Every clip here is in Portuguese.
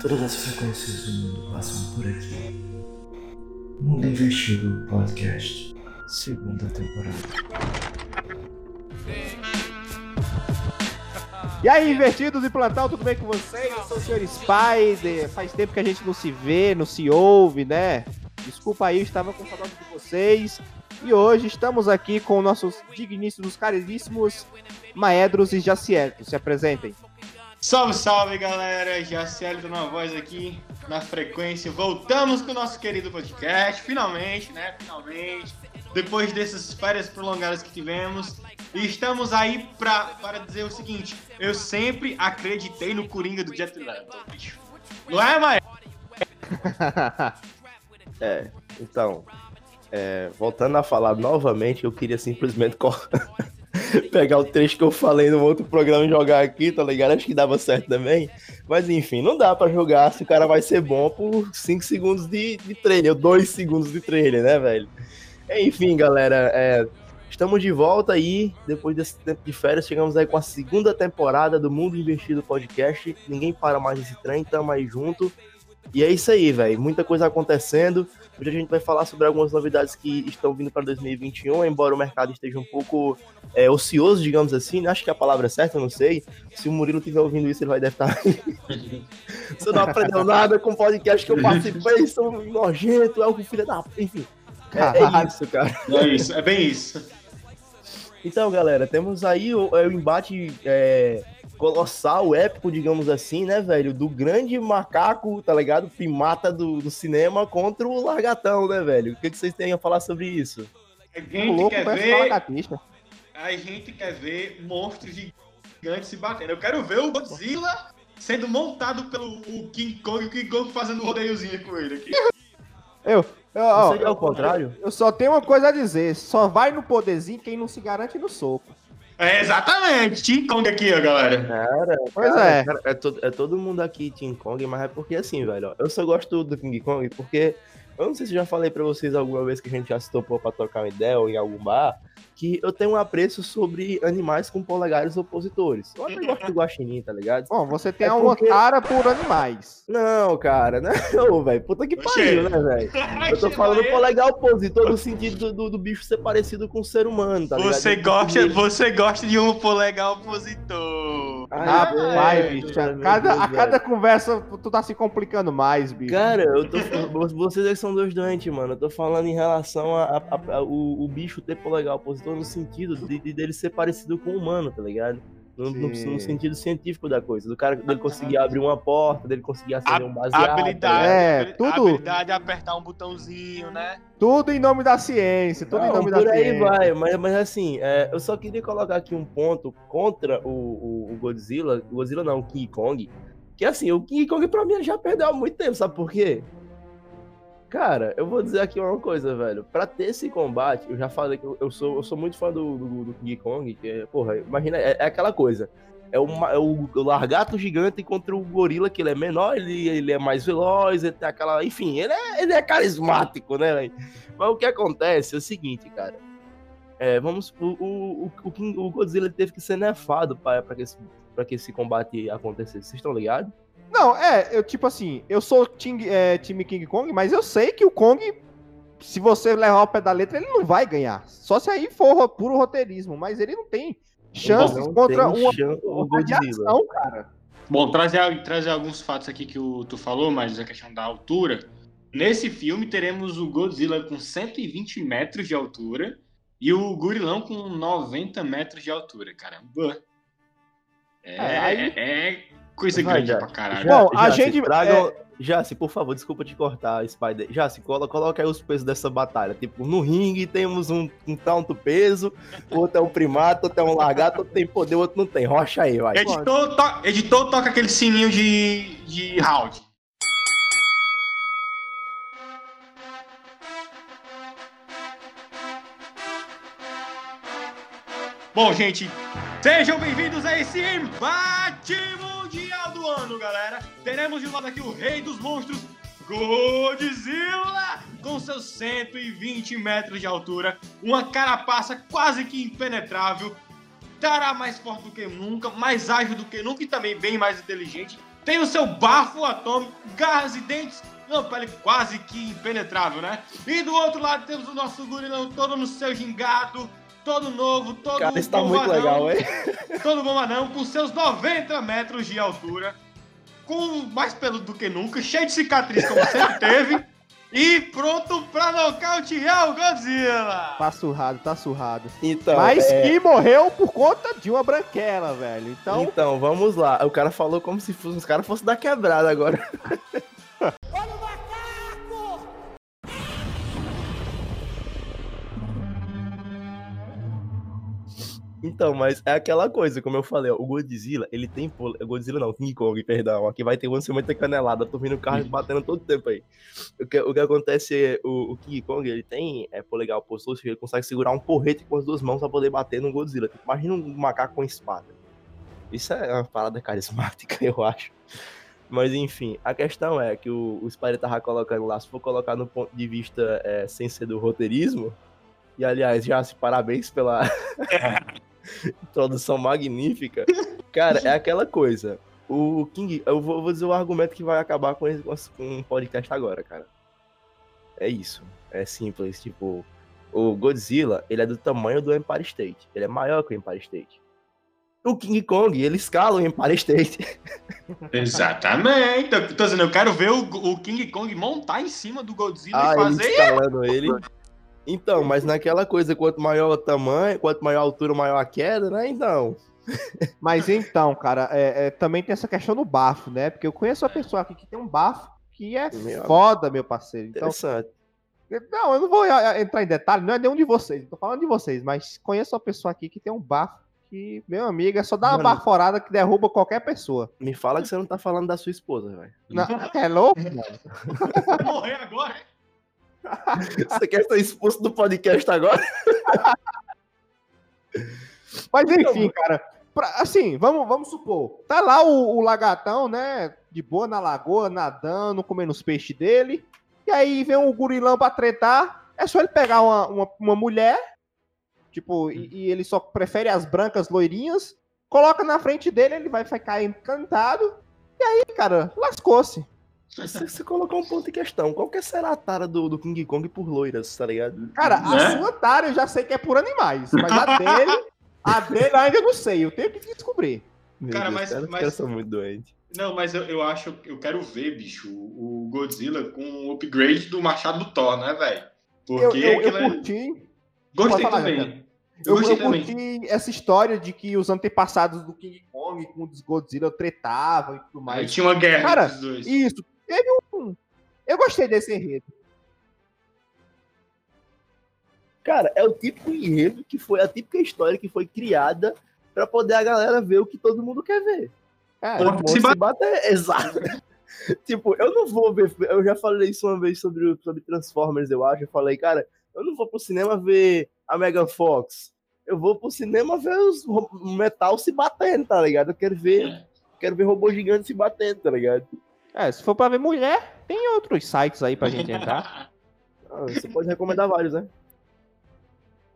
Todas as frequências do mundo passam por aqui. Mundo Investido Podcast, segunda temporada. E aí, invertidos e plantão, tudo bem com vocês? Eu sou o Sr. Spider. Faz tempo que a gente não se vê, não se ouve, né? Desculpa aí, eu estava com saudade de vocês. E hoje estamos aqui com nossos digníssimos, caríssimos Maedros e Jacielto. Se apresentem. Salve, salve galera! Jaciel na voz aqui na frequência. Voltamos com o nosso querido podcast, finalmente, né? Finalmente. Depois dessas férias prolongadas que tivemos. E estamos aí pra, para dizer o seguinte: eu sempre acreditei no Coringa do Jet Leto. Não é, Maia? É, então, é, voltando a falar novamente, eu queria simplesmente pegar o trecho que eu falei no outro programa e jogar aqui, tá ligado? Acho que dava certo também. Mas enfim, não dá pra jogar se o cara vai ser bom por 5 segundos de, de trailer, ou 2 segundos de trailer, né, velho? Enfim, galera, é, estamos de volta aí, depois desse tempo de férias, chegamos aí com a segunda temporada do Mundo Investido Podcast. Ninguém para mais esse trem, tamo aí junto. E é isso aí, velho. Muita coisa acontecendo. Hoje a gente vai falar sobre algumas novidades que estão vindo para 2021, embora o mercado esteja um pouco é, ocioso, digamos assim. né? Acho que a palavra é certa, eu não sei. Se o Murilo estiver ouvindo isso, ele vai deve estar. Você não aprendeu nada com o podcast que eu participei, sou nojento, é o filho da. Enfim. É, é isso, cara. É isso, é bem isso. Então, galera, temos aí o, é, o embate é, colossal, épico, digamos assim, né, velho? Do grande macaco, tá ligado? Primata do, do cinema contra o largatão, né, velho? O que, que vocês têm a falar sobre isso? A O gente louco quer ver, lagartixa. a gente quer ver monstros gigantes se batendo. Eu quero ver o Godzilla sendo montado pelo King Kong e o King Kong fazendo um rodeiozinho com ele aqui. Eu, eu, ó, é o contrário? eu só tenho uma coisa a dizer: só vai no poderzinho quem não se garante no soco. É, exatamente, King Kong aqui, ó, galera. Cara, Pois cara, é. cara, é, todo, é todo mundo aqui King Kong, mas é porque assim, velho, ó, eu só gosto do King Kong porque eu não sei se já falei pra vocês alguma vez que a gente já se topou pra trocar uma ideia ou em algum bar, que eu tenho um apreço sobre animais com polegares opositores. Eu até gosto do guaxinim, tá ligado? Bom, você tem É uma porque- cara por animais. Não, cara, não, velho. Puta que pariu, né, velho? Eu tô falando polegar opositor no sentido do, do, do bicho ser parecido com o ser humano, tá ligado? Você gosta, você gosta de um polegar opositor. Ai, Rapaz, velho, bicho, a cada, a cada conversa tu tá se complicando mais, bicho. Cara, eu tô falando- vocês é que são dois doentes, mano. Eu tô falando em relação a, a- a- a- o, o bicho ter polegar opositor no sentido de, de dele ser parecido com o humano, tá ligado? No, no- sentido científico da coisa. Do cara dele conseguir abrir uma porta, dele conseguir acender um baseado. habilidade, ligado? É, tudo. habilidade de apertar um botãozinho, né? Tudo em nome da ciência, tudo em Não, nome da por aí ciência. vai, mas, mas assim, é, eu só queria colocar aqui um ponto contra o, o, o Godzilla, o Godzilla não, o King Kong, que assim, o King Kong pra mim ele já perdeu há muito tempo, sabe por quê? Cara, eu vou dizer aqui uma coisa, velho, pra ter esse combate, eu já falei que eu, eu sou, eu sou muito fã do, do, do King Kong, que é, porra, imagina, é, é aquela coisa, é, uma, é o, o largato gigante contra o gorila, que ele é menor, ele, ele é mais veloz, ele tem aquela, enfim, ele é, ele é carismático, né, velho? Mas o que acontece é o seguinte, cara. É, vamos. O, o, o, King- o Godzilla teve que ser nerfado para que, esse- pra que esse combate acontecesse. Vocês estão ligados? Não, é, eu tipo assim, eu sou ting- é, time King Kong, mas eu sei que o Kong, se você levar o pé da letra, ele não vai ganhar. Só se aí for ro- puro roteirismo, mas ele não tem chances Não contra tem uma, chan- o uma cara. Bom, trazer, trazer alguns fatos aqui que o, tu falou, mas a questão da altura. Nesse filme teremos o Godzilla com 120 metros de altura e o Gurilão com 90 metros de altura, caramba. É, É, aí- é coisa Vai, grande já- pra caralho. Já, Bom, a Jace, gente- Tragam, Jace, por favor, desculpa te cortar, Spider. Jace, colo- coloca aí os pesos dessa batalha. Tipo, no ringue temos um, um tanto peso, outro é um primato, outro é um lagarto, outro tem poder, outro não tem. Rocha aí, vai. Editor, to- editor toca aquele sininho de, de round. Bom, gente, sejam bem-vindos a esse embate ano, galera. Teremos de lado aqui o rei dos monstros, Godzilla, com seus 120 metros de altura, uma carapaça quase que impenetrável, estará mais forte do que nunca, mais ágil do que nunca e também bem mais inteligente. tem o seu bafo atômico, garras e dentes, uma pele quase que impenetrável, né? E do outro lado temos o nosso gorilão todo no seu gingado, todo novo, todo Cara, isso tá muito legal, hein? Todo bombadão, com seus 90 metros de altura, com mais pelo do que nunca, cheio de cicatriz como sempre teve, e pronto pra nocautear o Godzilla! Tá surrado, tá surrado. Então, Mas é, que morreu por conta de uma branquela, velho. Então, então, vamos lá. O cara falou como se fosse, os caras fossem da quebrada agora. Então, mas é aquela coisa, como eu falei, ó, o Godzilla, ele tem. pole- Godzilla não, King Kong, perdão. Aqui vai ter uma semana canelada, tô vindo o carro batendo todo tempo aí. O que, o que acontece é, o, o King Kong, ele tem é, polegar oposto, ele consegue segurar um porrete com as duas mãos pra poder bater no Godzilla. Imagina um macaco com espada. Isso é uma parada carismática, eu acho. Mas enfim, a questão é que o, o Spider tava colocando lá, se for colocar no ponto de vista é, sem ser do roteirismo, e aliás, já se parabéns pela introdução magnífica. Cara, é aquela coisa. O King, eu vou, vou dizer o argumento que vai acabar com esse com o podcast agora, cara. É isso. É simples, tipo, o Godzilla, ele é do tamanho do Empire State. Ele é maior que o Empire State. O King Kong, ele escala o Empire State. Exatamente. Eu tô dizendo, eu quero ver o, o King Kong montar em cima do Godzilla Ah, e ele fazer. escalando ele. Então, mas naquela coisa, quanto maior o tamanho, quanto maior a altura, maior a queda, né? Então. mas então, cara, é, é, também tem essa questão do bafo, né? Porque eu conheço uma pessoa aqui que tem um bafo que é Meu foda, meu parceiro. Então, Interessante. não, eu não vou ah, entrar em detalhe, não é nenhum de vocês, tô falando de vocês, mas conheço uma pessoa aqui que tem um bafo que, meu amigo, é só dar uma Mano. baforada que derruba qualquer pessoa. Me fala que você não tá falando da sua esposa, velho. Não, é louco? morrer agora. Você quer ser expulso do podcast agora? Mas enfim, cara, pra- assim, vamos, vamos supor, tá lá o, o lagatão, né, de boa na lagoa, nadando, comendo os peixes dele, e aí vem um gurilão pra tretar, é só ele pegar uma, uma, uma mulher, tipo, e, e ele só prefere as brancas loirinhas, coloca na frente dele, ele vai ficar encantado, e aí, cara, lascou-se. Você, você colocou um ponto em questão. Qual que será a tara do, do King Kong por loiras, tá ligado? Cara, a Né? sua tara eu já sei que é por animais, mas a dele, a dele eu ainda não sei, eu tenho que descobrir. Meu Cara, Deus, mas- cara, mas- muito doentes. Não, mas eu, eu acho, eu quero ver, bicho, o Godzilla com o upgrade do machado do Thor, né, velho? Eu, Porque eu, eu aquilo é- curti, Gostei falar, também. Eu Eu, gostei eu também. curti essa história de que os antepassados do King Kong com os Godzilla tretavam e tudo Aí mais. tinha uma guerra Cara, entre os dois. Isso, teve um. Eu gostei desse enredo. Cara, é o típico enredo que foi a típica história que foi criada pra poder a galera ver o que todo mundo quer ver. É, mundo se se ba- bater, exato. tipo, eu não vou ver. Eu já falei isso uma vez sobre, o- sobre Transformers, eu acho. Eu falei, cara, eu não vou pro cinema ver a Megan Fox. Eu vou pro cinema ver os metal se batendo, tá ligado? Eu quero ver. Quero ver robô gigante se batendo, tá ligado? É, se for pra ver mulher, tem outros sites aí pra gente entrar. Ah, você pode recomendar vários, né?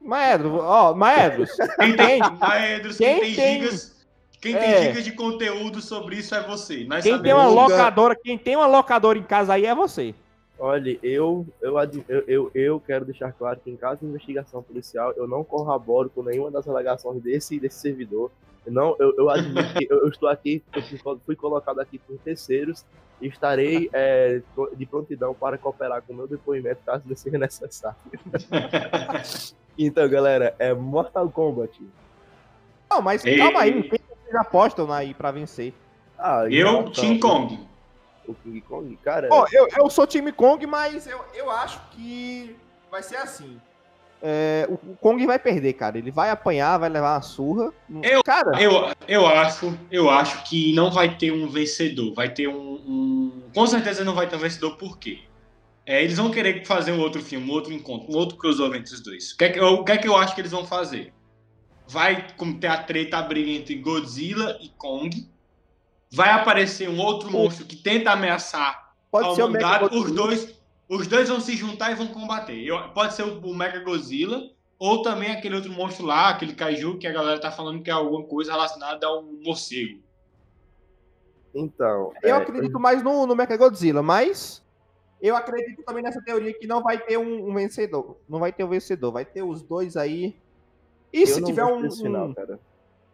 Maedro, ó, Maedros, Quem tem, Maedros, quem, Quem tem, gigas, quem É. tem gigas de conteúdo sobre isso é você. Nós quem tem uma locadora, quem tem uma locadora em casa aí é você. Olha, eu, eu, eu, eu, eu quero deixar claro que em caso de investigação policial, eu não corroboro com nenhuma das alegações desse, desse servidor. Não, eu, eu admito que eu, estou aqui, eu fui, colocado aqui por terceiros e estarei é, de prontidão para cooperar com o meu depoimento caso ele seja necessário. Então, galera, é Mortal Kombat. Não, mas Ei. calma aí, quem vocês apostam aí pra vencer? Ah, Eu, então, King Kong. O King Kong, cara. Pô, eu, eu sou time Kong, mas eu, eu acho que vai ser assim. É, o, Kong vai perder, cara. Ele vai apanhar, vai levar uma surra. Eu- cara, Eu, eu acho, eu acho que não vai ter um vencedor. Vai ter um, um- Com certeza não vai ter um vencedor, por quê? É, eles vão querer fazer um outro filme, um outro encontro, um outro crossover entre os dois. O que é que eu, o que é que eu acho que eles vão fazer? Vai ter a treta, a briga entre Godzilla e Kong. Vai aparecer um outro monstro que tenta ameaçar pode a humanidade. Os dois, os dois vão se juntar e vão combater. Eu- pode ser o, o Mega Godzilla ou também aquele outro monstro lá, aquele kaiju que a galera tá falando que é alguma coisa relacionada a um morcego. Então. Eu é, acredito mais no, no Mechagodzilla, mas eu acredito também nessa teoria que não vai ter um, um vencedor. Não vai ter um vencedor, vai ter os dois aí. E eu se tiver um, final, um, cara.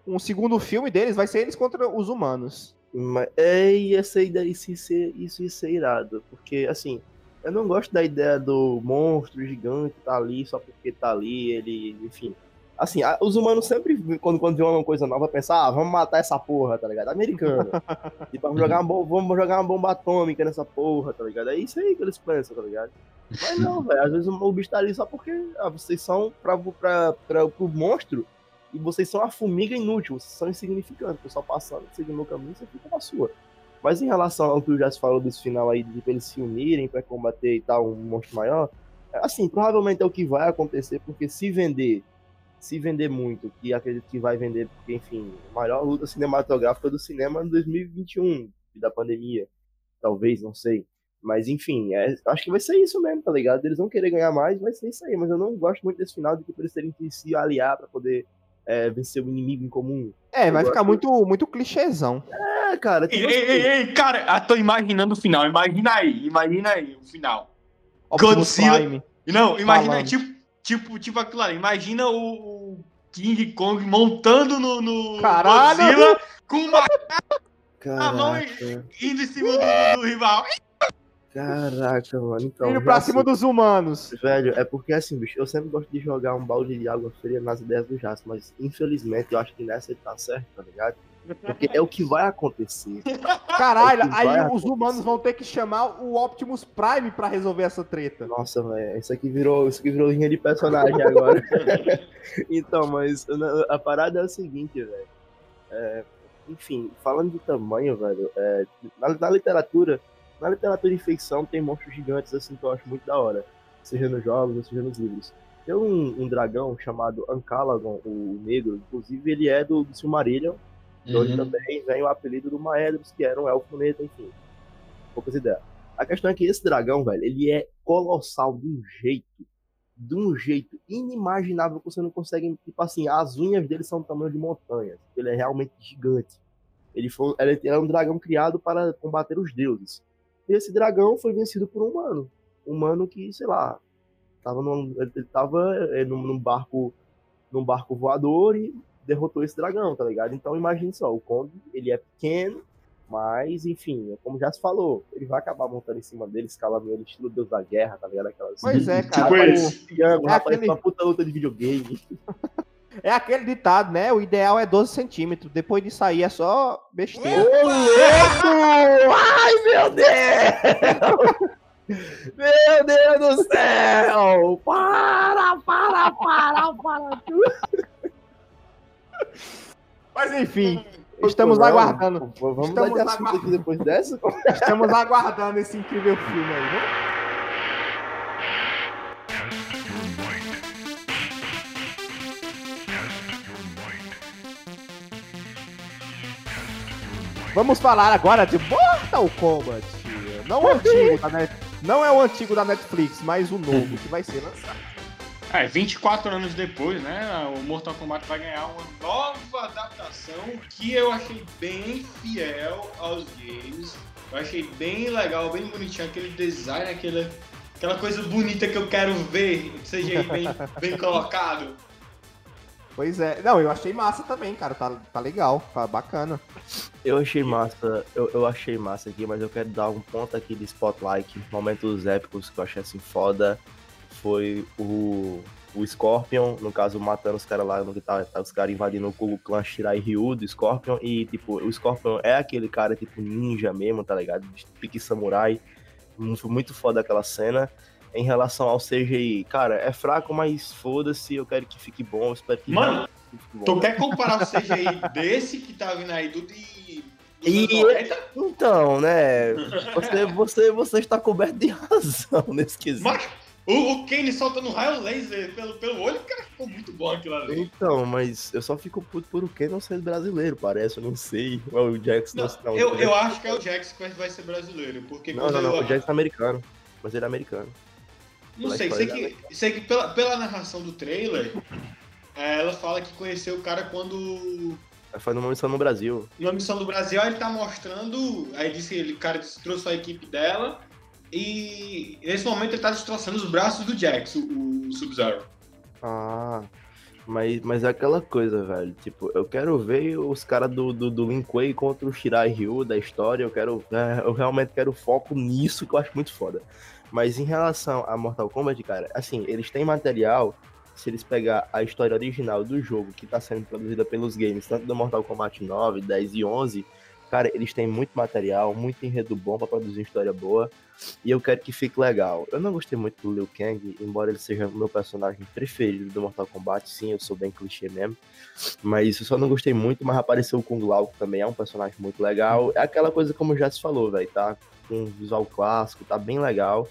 um segundo filme deles, vai ser eles contra os humanos. Mas, é, ia ser daí isso isso ia ser irado. Porque, assim, eu não gosto da ideia do monstro gigante tá ali só porque tá ali, ele, enfim. Assim, os humanos sempre, quando, quando vê uma coisa nova, pensam, ah, vamos matar essa porra, tá ligado? Americano. tipo, vamos jogar, uma bomba, vamos jogar uma bomba atômica nessa porra, tá ligado? É isso aí que eles pensam, tá ligado? Mas não, velho, às vezes o, o bicho tá ali só porque ah, vocês são pra, pra, pra, pro monstro e vocês são a formiga inútil, vocês são insignificantes, o pessoal passando, seguindo o caminho, você fica na sua. Mas em relação ao que o Jess falou desse final aí, de eles se unirem pra combater e tal, um monstro maior, é, assim, provavelmente é o que vai acontecer, porque se vender, se vender muito, que acredito que vai vender, porque, enfim, a maior luta cinematográfica do cinema em 2021, da pandemia, talvez, não sei. Mas, enfim, é, acho que vai ser isso mesmo, tá ligado? Eles vão querer ganhar mais, vai ser isso aí. Mas eu não gosto muito desse final de que eles terem que se aliar pra poder é, vencer o inimigo em comum. É, Eu vai ficar muito, muito clichêzão. É, cara, Ei, tipo ei, assim, ei, ei, cara, eu tô imaginando o final. Imagina aí, imagina aí o final. Optimus Godzilla- Prime. Não, imagina, Falando. tipo, tipo, tipo aquilo ali. Imagina o, o King Kong montando no, no Caralho! Godzilla com uma a mão caraca, indo em cima do, do rival. caraca, mano. Então, Indo pra cima sei. dos humanos. Velho, é porque assim, bicho, eu sempre gosto de jogar um balde de água fria nas ideias do Jasso, mas infelizmente eu acho que nessa ele tá certo, tá ligado? Porque é o que vai acontecer. Caralho, É aí vai os acontecer. humanos vão ter que chamar o Optimus Prime pra resolver essa treta. Nossa, velho, isso aqui virou, isso aqui virou linha de personagem agora. então, mas a parada é o seguinte, velho. É, enfim, falando de tamanho, velho, é, na, na literatura, na literatura de ficção tem monstros gigantes assim que eu acho muito da hora. Seja nos jogos, seja nos livros. Tem um, um dragão chamado Ancalagon, o negro, inclusive ele é do, do Silmarillion, de onde também vem o apelido do Maedros, que era um elfo neto, enfim. Poucas ideias. A questão é que esse dragão, velho, ele é colossal de um jeito, de um jeito inimaginável que você não consegue, tipo assim, as unhas dele são do tamanho de montanhas. Ele é realmente gigante. Ele, foi, ele é um dragão criado para combater os deuses. E esse dragão foi vencido por um humano. Um humano que, sei lá, tava num, ele tava eh, num, num barco num barco voador e derrotou esse dragão, tá ligado? Então imagine só, o Kong, ele é pequeno, mas enfim, é como já se falou, ele vai acabar montando em cima dele, escalando ele, estilo Deus da Guerra, tá ligado? Aquelas... Pois é, cara. Tipo esse. Triângulo, É rapaz, aquele- uma puta luta de videogame. É aquele ditado, né? O ideal é 12 centímetros. Depois de sair é só besteira. Ô, louco! Ai, meu Deus! Meu Deus do céu! Para, para, para, para! Mas enfim, estamos Não, aguardando. Vamos Estamos aguardando. aqui depois dessa? Estamos aguardando esse incrível filme aí, né? Vamos falar agora de Mortal Kombat. Não o antigo da Net... Não é o antigo da Netflix, mas o novo que vai ser lançado. É, 24 anos depois, né? O Mortal Kombat vai ganhar uma nova adaptação que eu achei bem fiel aos games. Eu achei bem legal, bem bonitinho, aquele design, aquela, aquela coisa bonita que eu quero ver, que seja aí bem, bem colocado. Pois é. Não, eu achei massa também, cara. Tá, tá legal, tá bacana. Eu achei massa, eu, eu achei massa aqui, mas eu quero dar um ponto aqui de spotlight, momentos épicos que eu achei assim foda. Foi o, o Scorpion, no caso, matando os caras lá, no que tá, tá os caras invadindo o clã Shirai Ryu do Scorpion. E, tipo, o Scorpion é aquele cara, tipo, ninja mesmo, tá ligado? Pique samurai. Foi muito foda aquela cena. Em relação ao CGI, cara, é fraco, mas foda-se, eu quero que fique bom, eu espero que Mano. Tu quer comparar o CGI desse que tá vindo aí do de. E- anos 90? Então, né? Você, você, você está coberto de razão nesse quesito. Mas o, o Kane soltando raio laser pelo, pelo olho, cara, ficou muito bom aquilo ali. Então, mas eu só fico puto por o que não ser brasileiro, parece, eu não sei. Ou o Jackson Não, não, eu, eu acho que é o Jax que vai ser brasileiro, porque Não, não, não, eu- o Jackson é americano. Mas ele é americano. Não sei, sei que, sei que pela, pela narração do trailer, é, ela fala que conheceu o cara quando Foi numa missão no Brasil. Numa missão do Brasil, aí ele tá mostrando. Aí disse que ele, o cara trouxe a equipe dela. E nesse momento ele tá destroçando os braços do Jax, o, o Sub-Zero. Ah. Mas, mas é aquela coisa, velho. Tipo, eu quero ver os caras do, do, do Lin Kuei contra o Shirai Ryu da história. Eu quero. é, eu realmente quero foco nisso que eu acho muito foda. Mas em relação a Mortal Kombat, cara, assim, eles têm material. Se eles pegar a história original do jogo que tá sendo produzida pelos games, tanto do Mortal Kombat 9, 10 e 11, cara, eles têm muito material, muito enredo bom pra produzir história boa. E eu quero que fique legal. Eu não gostei muito do Liu Kang, embora ele seja o meu personagem preferido do Mortal Kombat. Sim, eu sou bem clichê mesmo. Mas eu só não gostei muito, mas apareceu o Kung Lao, que também é um personagem muito legal. É aquela coisa como já se falou, velho, tá? Com visual clássico, tá bem legal.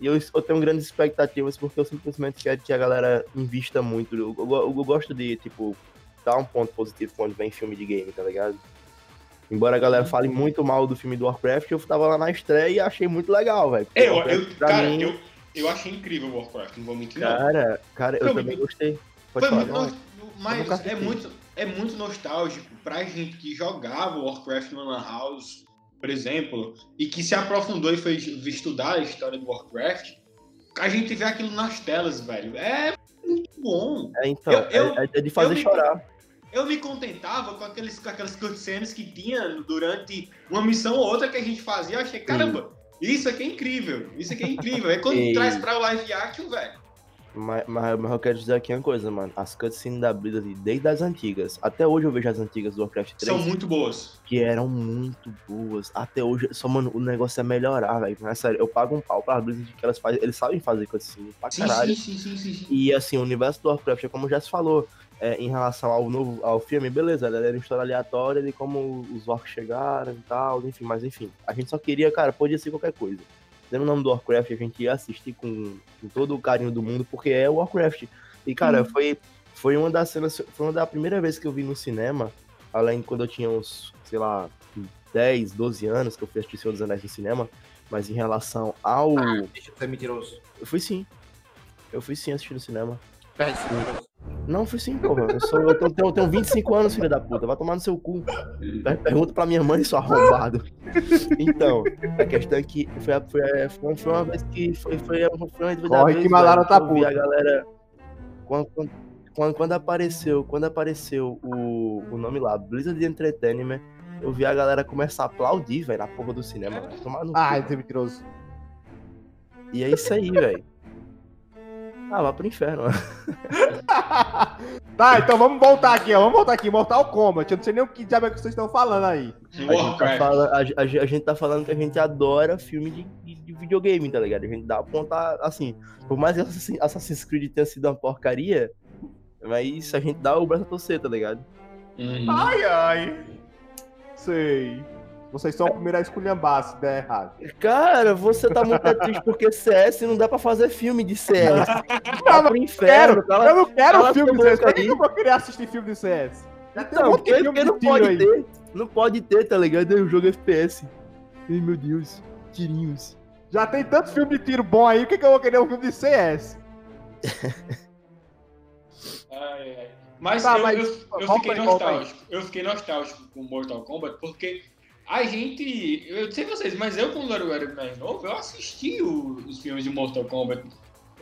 E eu, eu tenho grandes expectativas porque eu simplesmente quero que a galera invista muito. Eu, eu, eu gosto de, tipo, dar um ponto positivo quando vem filme de game, tá ligado? Embora a galera fale muito mal do filme do Warcraft, eu tava lá na estreia e achei muito legal, velho. Porque Eu, eu, Warcraft, cara, mim, eu, eu achei incrível o Warcraft, não vou mentir, não. Cara, cara, eu Foi também muito- gostei. Pode Foi falar, muito, mas é muito, é muito nostálgico pra gente que jogava Warcraft no Lan House, por exemplo, e que se aprofundou e foi estudar a história do Warcraft. A gente vê aquilo nas telas, velho. É muito bom. É, então, Eu- eu- é, é de fazer eu me- chorar. Eu me contentava com, aqueles, com aquelas cutscenes que tinha durante uma missão ou outra que a gente fazia. Eu achei, caramba, isso aqui é incrível. Isso aqui é incrível. Aí quando Sim. traz pra o live action, velho. Mas, mas, mas eu quero dizer aqui uma coisa, mano. As cutscenes da Blizzard, desde as antigas, até hoje eu vejo as antigas do Warcraft 3, São muito boas. que eram muito boas. Até hoje, só, mano, o negócio é melhorar, velho. Mas sério, eu pago um pau pra Blizzard que elas fazem. Eles sabem fazer cutscene pra Sim, caralho. sim, sim, sim, sim, sim. E assim, o universo do Warcraft é como já se falou. É, em relação ao novo ao filme, beleza, ela era uma história aleatória de como os orcs chegaram e tal, enfim, mas enfim. A gente só queria, cara, podia ser qualquer coisa. Dando o nome do Warcraft, a gente ia assistir com, com todo o carinho do mundo, porque é o Warcraft. E, cara, foi, foi uma das cenas. Foi uma da primeira vez que eu vi no cinema, além de quando eu tinha uns, sei lá, 10, 12 anos, que eu fui assistir Senhor dos Anéis no cinema. Mas em relação ao. Deixa eu ser mentiroso. Eu fui sim. Eu fui sim assistir no cinema. Perde. Não, fui sim, porra. Eu, sou, eu, tenho, eu tenho 25 anos, filha da puta. Vai tomar no seu cu. Per- Pergunta pra minha mãe, seu arrombado. Então, a questão é que foi, a- foi, a- foi, foi uma vez que. Foi, foi, uma- foi uma das Corre que Malara velho, tá eu vi puto. a galera. Quando, quando, quando, apareceu, quando apareceu o, o nome lá, Blizzard Entertainment, eu vi a galera começar a aplaudir, velho, na porra do cinema. Tomar no cu. Ai, ser mentiroso. E é isso aí, velho. Ah, vá pro inferno. tá, então vamos voltar aqui, ó. Vamos voltar aqui. Mortal Kombat. Eu não sei nem o que diabo é que vocês estão falando aí. A gente, tá Warcraft. fala- a, a- a gente tá falando que a gente adora filme de, de- de videogame, tá ligado? A gente dá ponta, assim, por mais que Assassin- Assassin's Creed tenha sido uma porcaria, mas a gente dá o braço a torcer, tá ligado? Uhum. Ai, ai. Sei. Vocês são o primeiro a esculhambar se der errado. Cara, você tá muito triste porque CS não dá pra fazer filme de CS. Eu Tá não pro inferno, quero, cala- eu não quero cala filme de CS. Por que eu vou querer assistir filme de CS? Já tem um porque, filme porque de não pode aí. ter. Não pode ter, tá ligado? É o jogo FPS. Ai, meu Deus. Tirinhos. Já tem tanto filme de tiro bom aí, por que, que eu vou querer um filme de CS? Ai, ai. Mas, Tá, eu, mas eu, eu fiquei aí. nostálgico. Eu fiquei nostálgico com Mortal Kombat porque a gente. Eu não sei vocês, mas eu, quando eu era mais novo, eu assisti os filmes de Mortal Kombat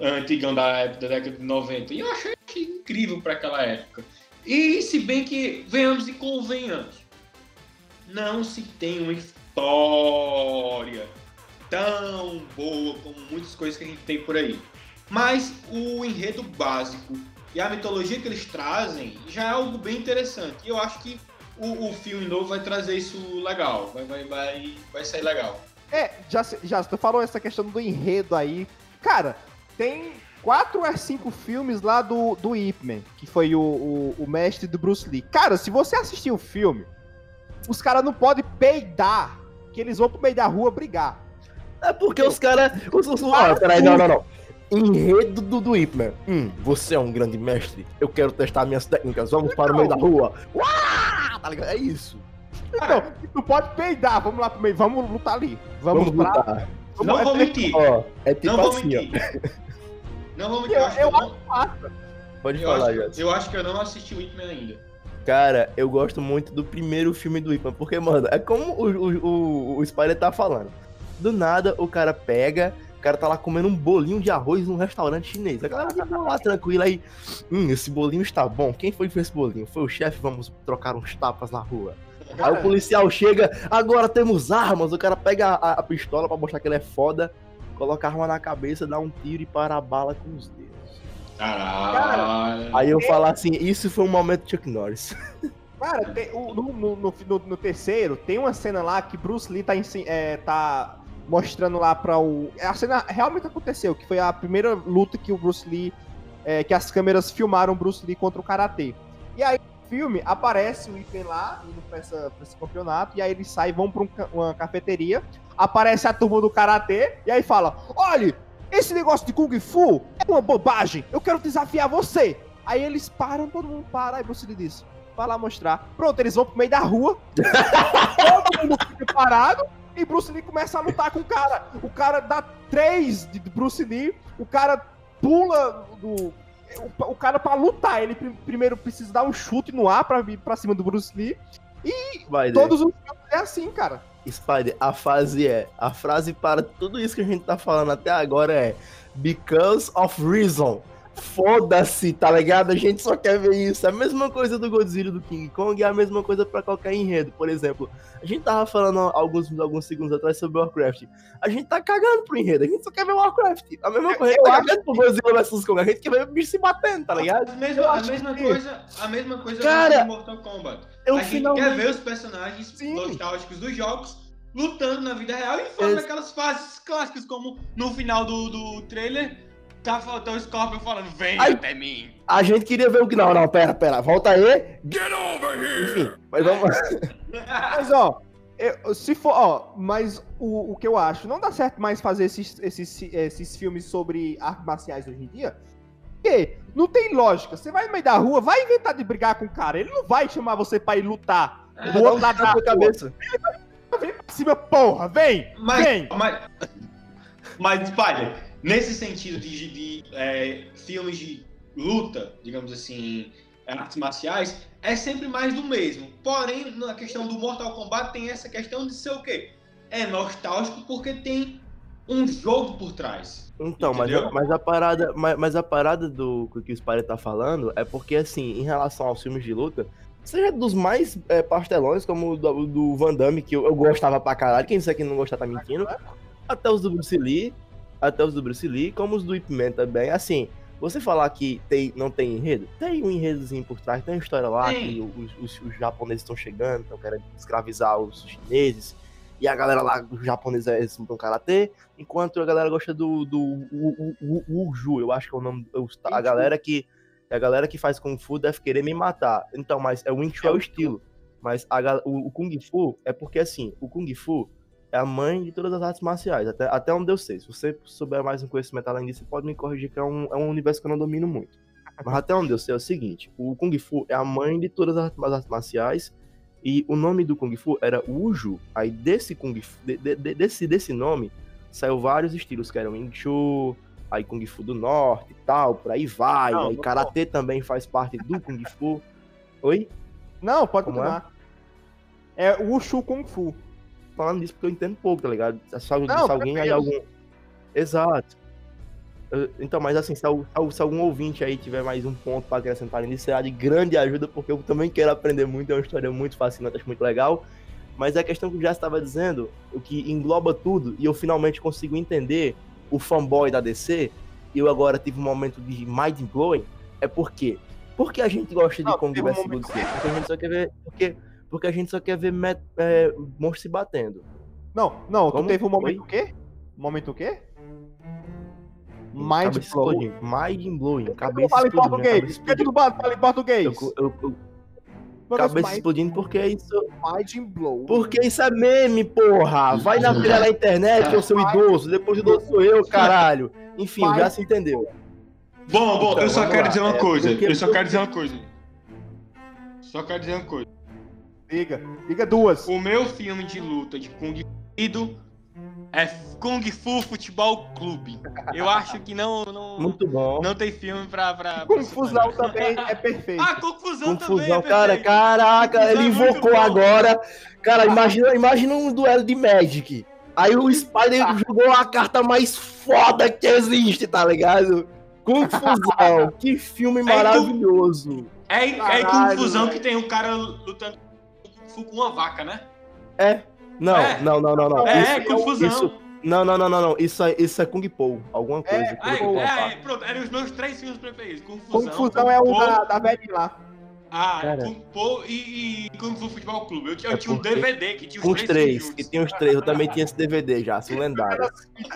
antigão da época da década de 90. E eu achei incrível para aquela época. E se bem que, venhamos e convenhamos, não se tem uma história tão boa como muitas coisas que a gente tem por aí. Mas o enredo básico e a mitologia que eles trazem já é algo bem interessante. E eu acho que o, o filme novo vai trazer isso legal. Vai, vai, vai, vai sair legal. É, já, já tu falou essa questão do enredo aí. Cara, tem quatro ou cinco filmes lá do, do Ip Man, que foi o, o, o mestre do Bruce Lee. Cara, se você assistir o filme, os caras não podem peidar, que eles vão pro meio da rua brigar. É porque os caras. Os, os, ah, peraí, não, não, não. Enredo do, do Ip Man. Hum, você é um grande mestre. Eu quero testar minhas técnicas. Vamos para o meio da rua. Uá! Tá ligado? É isso. Então, tu pode peidar, vamos lá pro meio, vamos lutar ali. Vamos, Vamos pra... lutar. vamos- Não é vou mentir. Ó, é tipo Não vou assim, mentir. Não vou mentir. Eu- Eu, acho, que eu eu, não, acho-. Pode eu, falar, acho, Jess. eu acho que eu não assisti o Hitman ainda. Cara, eu gosto muito do primeiro filme do Ip Man, porque, mano, é como o, o, o, o Spider tá falando. Do nada, o cara pega, cara tá lá comendo um bolinho de arroz num restaurante chinês. A galera tá lá tranquila aí. Hum, esse bolinho está bom. Quem foi que fez esse bolinho? Foi o chefe, vamos trocar uns tapas na rua. Aí o policial chega, agora temos armas. O cara pega a, a pistola pra mostrar que ele é foda, coloca a arma na cabeça, dá um tiro e para a bala com os dedos. Caralho. Aí eu falo assim, isso foi um momento Chuck Norris. Cara, tem- o- no, no- no- no- terceiro, tem uma cena lá que Bruce Lee tá, ensi- é, tá mostrando lá pra o. A cena realmente aconteceu, que foi a primeira luta que o Bruce Lee. é, que as câmeras filmaram Bruce Lee contra o Karatê. E aí, no filme, aparece o Ipen lá, indo pra, essa- pra esse campeonato, e aí eles saem, vão pra um uma cafeteria, aparece a turma do Karatê, e aí fala: olha, esse negócio de Kung Fu é uma bobagem, eu quero desafiar você. Aí eles param, todo mundo para, aí Bruce Lee diz: vai lá mostrar. Pronto, eles vão pro meio da rua. todo mundo fica parado. E Bruce Lee começa a lutar com o cara. O cara dá três de Bruce Lee. O cara pula do. O, o cara, pra lutar, ele prim- primeiro precisa dar um chute no ar pra vir pra cima do Bruce Lee. Vai, Todos os filmes é assim, cara. Spider, a frase é. A frase para tudo isso que a gente tá falando até agora é. Because of reason. Foda-se, tá ligado? A gente só quer ver isso. É a mesma coisa do Godzilla do King Kong, é a mesma coisa pra qualquer enredo. Por exemplo, a gente tava falando alguns, alguns segundos atrás sobre Warcraft. A gente tá cagando pro enredo, a gente só quer ver Warcraft. A mesma coisa, a gente tá cagando pro Godzilla vs Kong, a gente quer ver o bicho se batendo, tá ligado? A mesma, a mesma que- coisa, a mesma coisa Cara, com Mortal Kombat. Eu a gente finalmente. quer ver os personagens Sim. nostálgicos dos jogos lutando na vida real e fora Ex- daquelas fases clássicas, como no final do, do trailer, tá, tá o Scorpion falando, vem Ai. até mim. A gente queria ver o que. Não, não, pera, pera. Volta aí. Get over here! Enfim, mas vamos. Mas, ó, eu- se for, ó, mas o, o que eu acho, não dá certo mais fazer esses, esses, esses filmes sobre artes marciais hoje em dia. Porque não tem lógica. Você vai no meio da rua, vai inventar de brigar com o cara. Ele não vai chamar você pra ir lutar. É, Do outro lado da rua. cabeça. Vem pra cima, porra, vem! Mas, Vem! mas, mas Spider, nesse sentido de, de, é, filmes de luta, digamos assim, artes marciais, é sempre mais do mesmo. Porém, na questão do Mortal Kombat tem essa questão de ser o quê? É nostálgico porque tem um jogo por trás. Então, mas Entendeu? mas a parada, mas, mas a parada do que o Spider tá falando é porque, assim, em relação aos filmes de luta, seja dos mais é, pastelões, como o do, do Van Damme, que eu, eu gostava pra caralho, quem disser que não gostar tá mentindo, até os do Bruce Lee, até os do Bruce Lee, como os do Ip Man também, assim, você falar que tem, não tem enredo, tem um enredozinho por trás, tem uma história lá Tem. que os, os- os japoneses estão chegando, estão querendo escravizar os chineses, e a galera lá, os japoneses, lutam karatê, enquanto a galera gosta do, do Uju, eu acho que é o nome, a galera que a galera que faz Kung Fu deve querer me matar. Então, mas é o Wing Chun é o estilo. Mas a o, o Kung Fu é porque assim, o Kung Fu é a mãe de todas as artes marciais, até, até onde eu sei. Se você souber mais um conhecimento além disso, você pode me corrigir que é um, é um universo que eu não domino muito. Mas até onde eu sei é o seguinte, o Kung Fu é a mãe de todas as artes marciais e o nome do Kung Fu era Uju. Aí desse Kung Fu, de- de- de- desse, desse nome, saiu vários estilos, que eram Wing Chun, aí Kung Fu do Norte e tal, por aí vai. Não, aí não Karatê também faz parte do Kung Fu. Oi? Não, pode Como continuar. É o Wushu Kung Fu. Falando disso porque eu entendo pouco, tá ligado? Se, alguém- Não, se alguém aí algum. Exato. Então, mas assim, se, al- se al- se algum ouvinte aí tiver mais um ponto pra acrescentar nisso, será de grande ajuda, porque eu também quero aprender muito, é uma história muito fascinante, acho muito legal. Mas é a questão que eu já estava dizendo, o que engloba tudo, e eu finalmente consigo entender o fanboy da DC, e eu agora tive um momento de mind blowing, é porque porque a gente gosta de Kong vs Godzilla? Porque a gente só quer ver. Porque, porque a gente só quer ver met, é, monstros se batendo. Não, não, Como? tu teve um momento Oi? o quê? Um momento o quê? Mind cabeça explodindo. Mind blowing. Que tu Cabeça fala em explodindo. Por que tu não fala em português? Eu- eu- eu- cabeça explodindo porque isso. Mind blow. Porque isso é meme, porra! Vai na trilha na internet, eu sou idoso, depois do idoso sou eu, caralho. Enfim, já se entendeu. Bom, bom, Então, eu só quero lá. dizer uma É, coisa. porque- Eu só quero dizer uma coisa. Só quero dizer uma coisa. Diga, diga duas. O meu filme de luta de Kung Fu É Kung Fu Futebol Clube. Eu acho que não, não, Muito bom. não tem filme pra. pra pra Confusão superar. também é perfeito. Ah, Confusão, também. Confusão, é cara, perfeito. caraca, Confusão ele é invocou bom. agora. Cara, imagina, imagina um duelo de Magic. Aí o Spider jogou a carta mais foda que existe, tá ligado? Confusão, que filme tu- maravilhoso. É, é Caralho, Confusão velho. que tem um cara lutando Fu com uma vaca, né? É? Não, É. não, não, não, não. É, Isso- é Confusão. isso- não, não, não, não, não. Isso, é- isso é Kung Po, alguma coisa. Ah, Kung é, tá? é, pronto, eram os meus três filmes preferidos. Confusão, Confusão é o da, da velha lá. Ah, Cara. Kung Po e, e Kung Fu Futebol Clube. Eu, tinha- eu É tinha um DVD que tinha os os três, três, que tem os três. Eu também tinha esse DVD já, assim, lendário.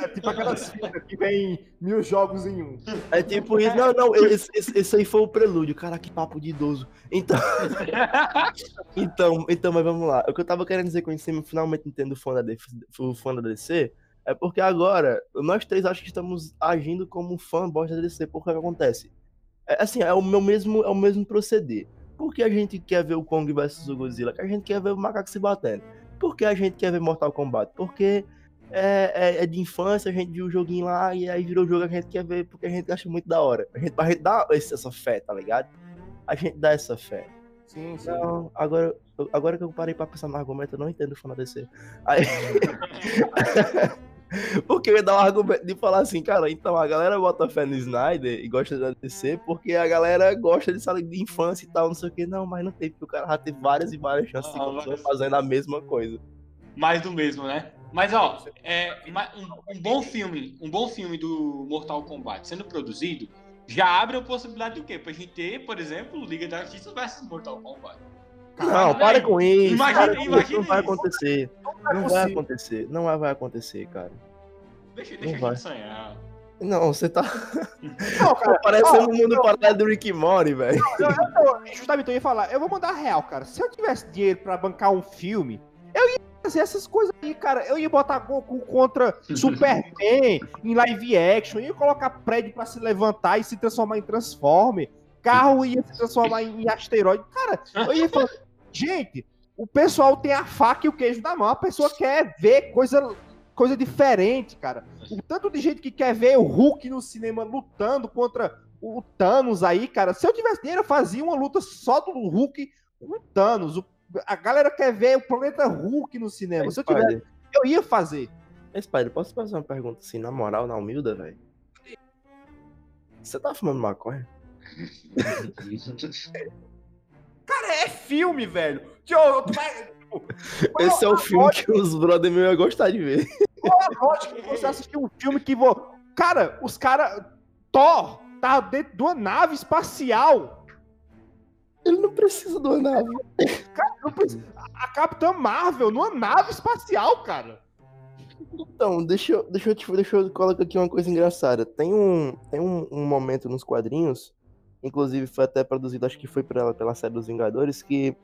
É tipo aquelas fitas que vem mil jogos em um. É tipo isso. Não, não, esse, esse, esse aí foi o prelúdio. Cara, que papo de idoso. Então, então, então, mas vamos lá. O que eu tava querendo dizer com isso, finalmente entendo o fã da, DC, o fã da DC, é porque agora, nós três acho que estamos agindo como fã bosta da DC. Porque o que acontece? É, assim, é o meu mesmo, é o mesmo proceder. Por que a gente quer ver o Kong versus o Godzilla? Que a gente quer ver o macaco se batendo. Por que a gente quer ver Mortal Kombat? Porque é, é- é de infância, a gente viu o joguinho lá e aí virou o jogo que a gente quer ver porque a gente acha muito da hora. A gente, a gente dá esse- essa fé, tá ligado? A gente dá essa fé. Sim, sim. Então, agora, agora que eu parei pra pensar no argumento, eu não entendo o fã da DC. Aí... porque eu ia dar um argumento de falar assim, cara, então a galera bota fé no Snyder e gosta da DC porque a galera gosta de sala de infância e tal, não sei o que. Não, mas não tem, porque o cara já teve várias e várias chances de Ah, continuar várias. fazendo a mesma coisa. Mais do mesmo, né? Mas ó, é, um, um bom filme, um bom filme do Mortal Kombat sendo produzido, já abre a possibilidade do quê? Pra gente ter, por exemplo, Liga da Justiça versus Mortal Kombat. Não, para com isso. Imagina- para com isso, imagina não vai acontecer. Não vai acontecer. Não vai- vai acontecer, cara. Deixa, Não deixa a vai. gente sonhar. Não, você tá Não, cara, parecendo ó, o mundo paralelo do Rick Morty, velho. eu, eu, eu, justamente eu ia falar, eu vou mandar a real, cara. Se eu tivesse dinheiro pra bancar um filme, eu ia fazer essas coisas aí, cara. Eu ia botar Goku contra Superman em live action, eu ia colocar prédio pra se levantar e se transformar em Transformer. Carro ia se transformar em, asteroide. Cara, eu ia falar, gente, o pessoal tem a faca e o queijo na mão. A pessoa quer ver coisa, coisa diferente, cara. O tanto de gente que quer ver o Hulk no cinema lutando contra o Thanos aí, cara. Se eu tivesse dinheiro, eu fazia uma luta só do Hulk com o Thanos. O- a galera quer ver o planeta Hulk no cinema. Se eu tivesse, eu ia fazer. Ei, Spider, posso fazer uma pergunta assim, na moral, na humilda, velho? Você tá fumando maconha? Cara, é filme, velho. Tio, tu vai. tipo, Esse é o filme lógica- que os brother meus iam gostar de ver. Qual a lógica de você assistir um filme que. Vo... Cara, os caras. Thor tá dentro de uma nave espacial. Ele não precisa do nave. Não precisa- A Capitã Marvel numa nave espacial, cara. Então, deixa eu, deixa eu, te, deixa eu colocar aqui uma coisa engraçada. Tem um, tem um, um momento nos quadrinhos, inclusive foi até produzido, acho que foi pela, pela série dos Vingadores, que,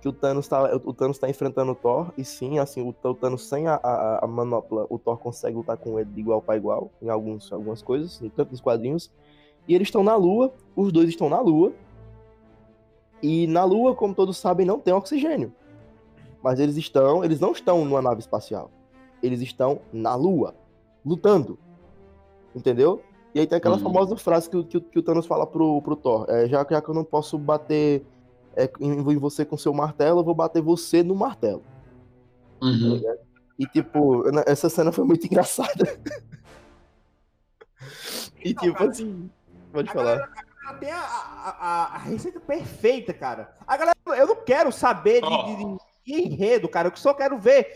que o, Thanos tá, o Thanos tá enfrentando o Thor, e sim, assim, o, o Thanos sem a, a, a manopla, o Thor consegue lutar com ele de igual para igual, em alguns, algumas coisas, tanto nos quadrinhos. E eles estão na Lua, os dois estão na Lua, e na Lua, como todos sabem, não tem oxigênio. Mas eles estão, eles não estão numa nave espacial eles estão na Lua, lutando. Entendeu? E aí tem aquela Uhum. famosa frase que, o- que, que o Thanos fala pro, pro Thor: é, já, já que eu não posso bater é, em, em você com seu martelo, eu vou bater você no martelo. Uhum. E tipo, essa cena foi muito engraçada. e Então, tipo cara, assim, pode a falar. Ela tem a, a, a- a receita perfeita, cara. A galera, eu não quero saber de, de- de- de enredo, cara. Eu só quero ver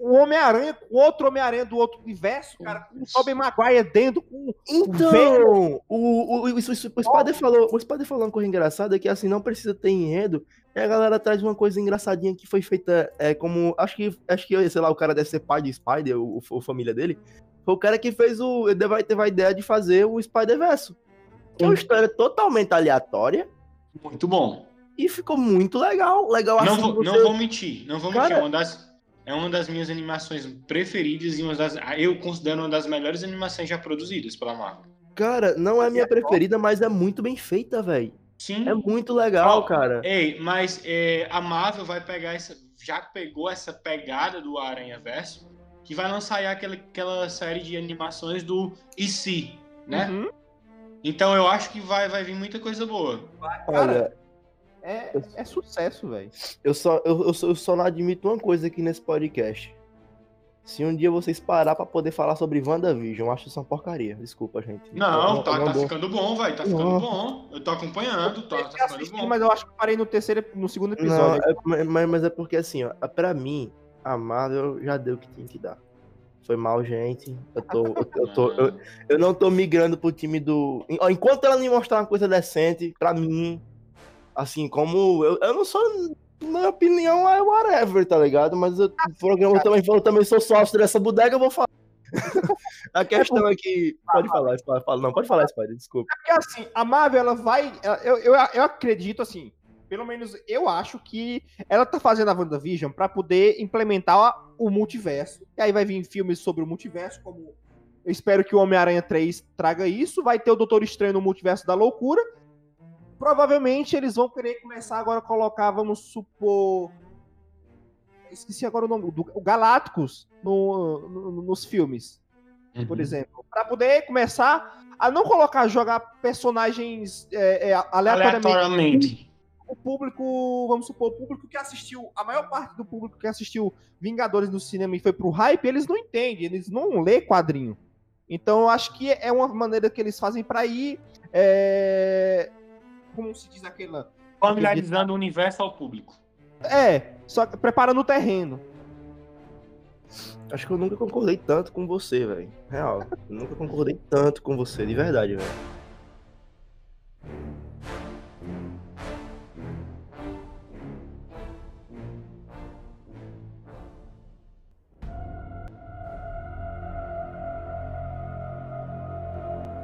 o Homem-Aranha com outro Homem-Aranha do outro universo, cara, com o Tobey Maguire dentro, com Então, o, o, o, isso- isso- o Spider falou, o Spider falou uma coisa engraçada que assim, não precisa ter enredo. E a galera traz uma coisa engraçadinha que foi feita é, como. Acho que, acho que, sei lá, o cara deve ser pai de Spider, o, o, família dele. Foi o cara que fez o. Ele vai teve a ideia de fazer o Spider-Verso. Que é uma história totalmente aleatória Muito bom. E ficou muito legal. Legal Não assim. vou, você- não vou mentir, não vou mentir. Cara- É uma, das, é uma das minhas animações preferidas e uma das. Eu considero uma das melhores animações já produzidas pela Marvel. Cara, não é a minha preferida, mas é muito bem feita, velho. Sim. É muito legal, Ó, cara. Ei, mas é, a Marvel vai pegar essa. Já pegou essa pegada do Aranha Verso, que vai lançar aí aquela, aquela série de animações do IC, né? Uhum. Então eu acho que vai, vai vir muita coisa boa. Olha, É, é sucesso, velho. eu só, eu, eu, só, eu só não admito uma coisa aqui nesse podcast. Se um dia vocês parar pra poder falar sobre WandaVision, eu acho isso uma porcaria. Desculpa, gente. Não, Eu- tá, eu tá ficando bom, vai. Tá ficando Não. bom. Eu tô acompanhando, tá, tá ficando assisti, bom. mas eu acho que parei no terceiro, no segundo Não, episódio. é- mas- mas, é porque assim, ó, pra mim, a Marvel já deu o que tinha que dar. Foi mal, gente. Eu tô. Eu, eu tô eu, eu não tô migrando pro time do. Enquanto ela me mostrar uma coisa decente, pra mim, assim, como. Eu, eu não sou. Na minha opinião, é whatever, tá ligado? Mas eu, o programa também, eu também sou sócio dessa bodega, eu vou falar. a questão é que. Pode falar, fala. Não, pode falar, Spider, desculpa. Porque assim, a Marvel, ela vai. Eu, eu, eu acredito, assim, pelo menos eu acho que ela tá fazendo a WandaVision pra poder implementar o multiverso. E aí vai vir filmes sobre o multiverso, como. Eu espero que o Homem-Aranha 3 traga isso. Vai ter o Doutor Estranho no Multiverso da Loucura. Provavelmente eles vão querer começar agora a colocar, vamos supor. Esqueci agora o nome. Do, o Galácticos no- no- nos filmes Uhum. por exemplo, Pra poder começar a não colocar jogar personagens é, é, aleatoriamente. Aleatoriamente. O público, vamos supor, o público que assistiu, a maior parte do público que assistiu Vingadores no cinema e foi pro hype, eles não entendem, eles não lê quadrinho. Então eu acho que é uma maneira que eles fazem pra ir, é, como se diz aquela, Familiarizando o universo ao público. é, só que preparando o terreno. Acho que eu nunca concordei tanto com você, velho. Real. Eu nunca concordei tanto com você, de verdade, velho.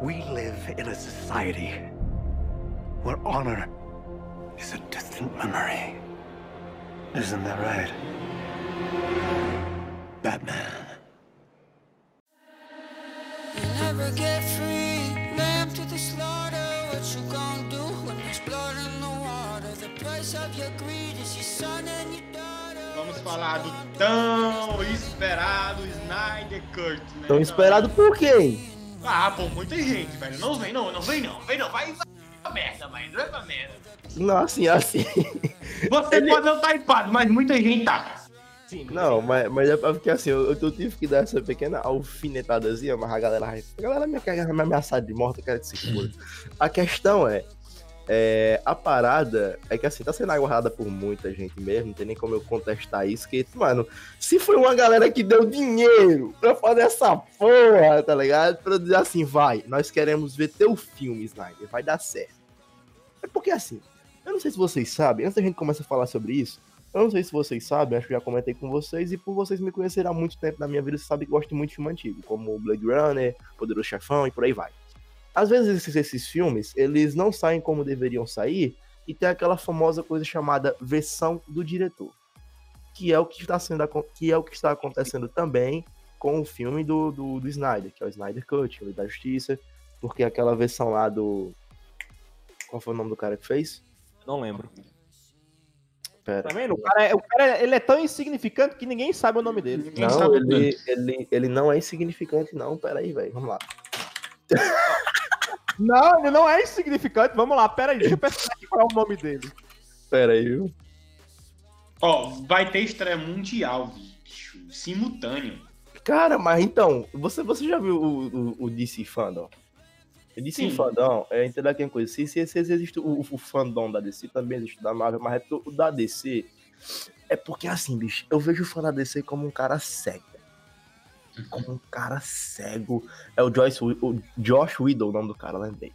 We live in a society where honor is a distant memory. Isn't that right? Batman. You never get free. Lamb to the slaughter. What you gonna do when there's blood in the water? The price of your greed is your son and your daughter. Vamos falar do tão esperado Snyder Cut, né? Tão esperado por quem? Ah, pô, muita gente, velho. Não vem, não, não vem, não. Vem, não. Vai, vai merda, vai. Vai pra merda. Não, assim, assim. Você pode não estar hypado, mas muita gente tá. Sim, Não, mas, mas é porque assim, eu, eu tive que dar essa pequena alfinetadazinha, mas a galera, a galera me me ameaçar de morte, eu quero que se foda. A questão é, é, a parada é que assim, tá sendo aguardada por muita gente mesmo, não tem nem como eu contestar isso, que, mano, se foi uma galera que deu dinheiro pra fazer essa porra, tá ligado? Pra dizer assim, vai, nós queremos ver teu filme, Snyder, vai dar certo. É porque assim, eu não sei se vocês sabem, antes da gente começar a falar sobre isso, eu não sei se vocês sabem, acho que já comentei com vocês, e por vocês me conhecerem há muito tempo na minha vida, vocês sabem que gosto muito de filme antigo, como Blade Runner, Poderoso Chefão e por aí vai. Às vezes esses, esses filmes, eles não saem como deveriam sair, e tem aquela famosa coisa chamada versão do diretor. Que é o que está sendo que é o que está acontecendo também com o filme do, do, do Snyder, que é o Snyder Cut, o da Justiça, porque aquela versão lá do. Qual foi o nome do cara que fez? Não lembro. Pera. Tá vendo? O cara, é- o cara ele é tão insignificante que ninguém sabe o nome dele. Quem Não, sabe ele, ele, ele não é insignificante, não. Pera aí, velho. Vamos lá. Não, ele não é insignificante. Vamos lá, pera aí, deixa eu pensar aqui qual é o nome dele. Pera aí, viu? Ó, vai ter estreia mundial, bicho. Simultâneo. Cara, mas então, você, você já viu o, o, o DC Fandom? DC Sim. Fandom é entender aqui uma coisa. Se, se, se existe o, o fandom da DC, também existe o da Marvel, mas é o da DC é porque assim, bicho, eu vejo o fã da DC como um cara cego. Como um cara cego. É o, Joyce, o Josh Widow, o nome do cara, lembrei.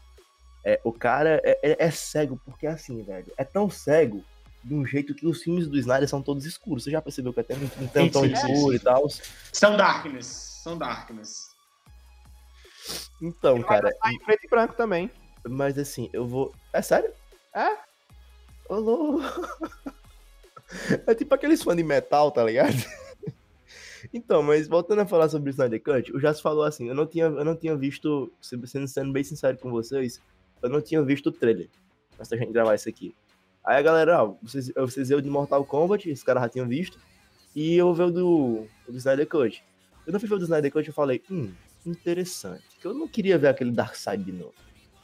É, o cara é, é- é cego porque assim, velho. É tão cego de um jeito que os filmes do Snyder são todos escuros. Você já percebeu que até não tem sim, escuro e tal? São Darkness. São Darkness. Então, cara, Tá em preto e branco também. mas assim, eu vou. É sério? É? Alô? É tipo aqueles fãs de metal, tá ligado? Então, mas voltando a falar sobre o Snyder Cut, o Jass falou assim, eu não tinha, eu não tinha visto, sendo, sendo bem sincero com vocês, eu não tinha visto o trailer antes da gente gravar isso aqui. Aí a galera, ó, vocês, vocês viram de Mortal Kombat, esse cara já tinham visto, e eu vou ver o do, o do Snyder Cut. Eu fui ver o do Snyder Cut, eu falei, hum, interessante. Que eu não queria ver aquele Darkseid de novo.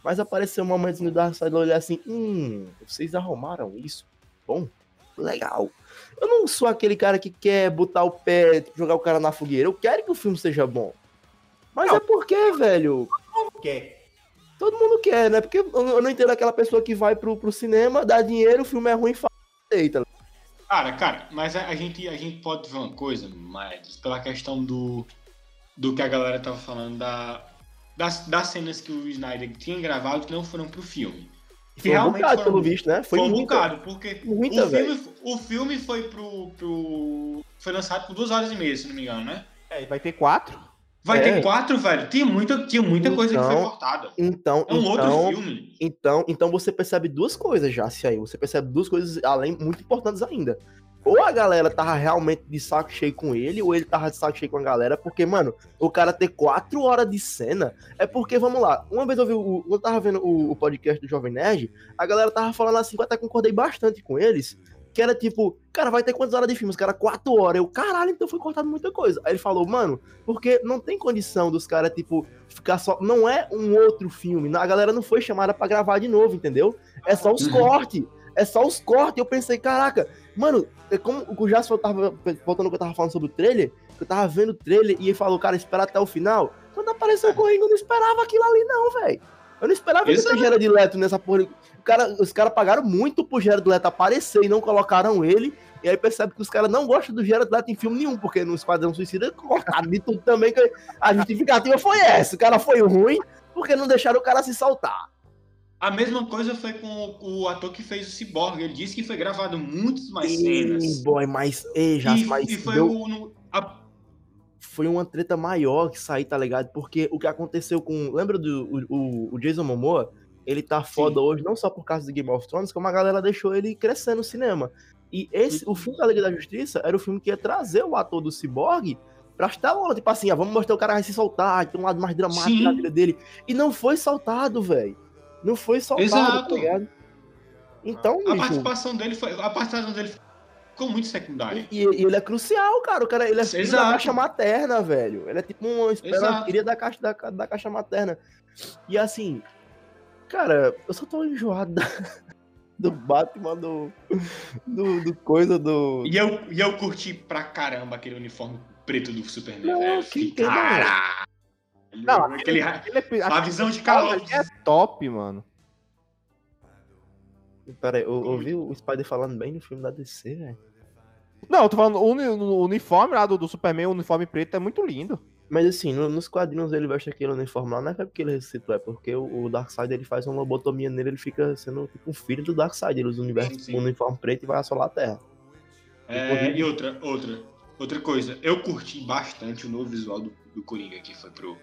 Mas apareceu um momento no Darkseid eu olhei assim, hum, vocês arrumaram isso? Bom, legal. Eu não sou aquele cara que quer botar o pé, tipo, jogar o cara na fogueira. Eu quero que o filme seja bom. Mas é porque, velho, Quer. todo mundo quer, né? Porque eu não entendo aquela pessoa que vai pro, pro cinema, dá dinheiro, o filme é ruim, fala, eita. Cara, cara, mas a, a gente, a gente pode ver uma coisa, mas pela questão do, do que a galera tava falando da, das, das cenas que o Snyder tinha gravado que não foram pro filme. Foi um bocado, foram- pelo visto, né? Foi, um muita- bocado, porque muita, o, filme, o filme foi pro, pro. Foi lançado por duas horas e meia, se não me engano, né? É, e vai ter quatro. Vai É. ter quatro, velho. Tinha muita, tinha muita coisa que foi Então, cortada. Então, É um então, outro filme. Então, então você percebe duas coisas já, se aí. Você percebe duas coisas além muito importantes ainda. Ou a galera tava realmente de saco cheio com ele, ou ele tava de saco cheio com a galera, porque, mano, o cara ter quatro horas de cena é porque, vamos lá, uma vez eu vi o. Eu tava vendo o, o podcast do Jovem Nerd, a galera tava falando assim, eu até concordei bastante com eles, que era tipo, cara, vai ter quantas horas de filme? Os caras, quatro horas. Eu, caralho, então foi cortado muita coisa. Aí ele falou, mano, porque não tem condição dos caras, tipo, ficar só. Não é um outro filme. A galera não foi chamada pra gravar de novo, entendeu? É só os Uhum. cortes. É só os cortes. Eu pensei, caraca, mano, é como o Jasper tava. Voltando ao que eu tava falando sobre o trailer, que eu tava vendo o trailer e ele falou, cara, espera até o final. Quando apareceu o Coringa, eu não esperava aquilo ali, não, velho. Eu não esperava que Exato. ter Gerard Leto nessa porra. O cara, os caras pagaram muito pro Gerard Leto aparecer e não colocaram ele. E aí percebe que os caras não gostam do Gerard Leto em filme nenhum, porque no Esquadrão Suicida cortaram de tudo também. Que a justificativa foi essa. O cara foi ruim porque não deixaram o cara se soltar. A mesma coisa foi com o, ator que fez o Cyborg. Ele disse que foi gravado muitas mais cenas. Ih, boy, mas, ei, já, E, mas e foi deu- o. no- a- foi uma treta maior que sair, tá ligado? Porque o que aconteceu com. Lembra do o, o- Jason Momoa? Ele tá foda hoje, não só por causa do Game of Thrones, como a galera deixou ele crescer no cinema. E esse, o filme da Liga da Justiça era o filme que ia trazer o ator do Cyborg pra telonas. Tipo assim, ah, vamos mostrar o cara vai se soltar, tem um lado mais dramático Sim. na vida dele. E não foi soltado, velho. Não foi soltado, Exato. tá ligado? Então, A bicho, participação dele foi. A participação dele ficou muito secundária. E, e ele é crucial, cara. O cara ele é filho da caixa materna, velho. Ele é tipo uma esperança da caixa, da, da caixa materna. E assim, cara, eu só tô enjoado da- do Batman, do, do, do coisa do. E eu, e eu curti pra caramba aquele uniforme preto do Superman, Não, velho. que que não. Não, aquele, Ele é, a visão de calor. é top, mano. Pera aí, eu ouvi o Spider falando bem no filme da DC, velho. Não, eu tô falando, o uni- o uniforme lá do, do Superman, o uniforme preto é muito lindo. Mas assim, no- nos quadrinhos ele veste aquele uniforme lá, não é porque ele ressuscitou, é porque o, o Darkseid ele faz uma lobotomia nele, ele fica sendo tipo um filho do Darkseid, ele usa o universo Sim, sim. um uniforme preto e vai assolar a Terra. É, e outra, outra, outra coisa, eu curti bastante o novo visual do, do Coringa que foi pro.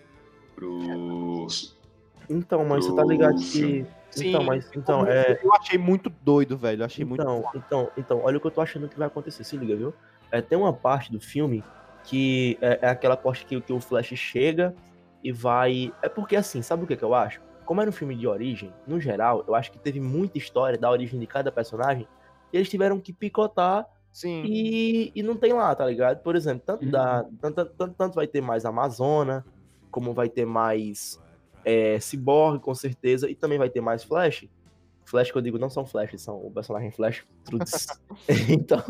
Pro. Então, mas você tá ligado que. Sim. Então, mas então, é. Eu achei muito doido, velho. Eu achei muito. Então, então, então, olha o que eu tô achando que vai acontecer, se liga, viu? É, tem uma parte do filme que é, é aquela parte que, que o Flash chega e vai. É porque assim, sabe o que, que eu acho? Como era um filme de origem, no geral, eu acho que teve muita história da origem de cada personagem e eles tiveram que picotar Sim. e, e não tem lá, tá ligado? Por exemplo, tanto, Uhum. da, tanto, tanto, tanto vai ter mais Amazona, como vai ter mais é, Cyborg, com certeza, e também vai ter mais Flash. Flash que eu digo não são Flash, são o personagem Flash Trunks. então,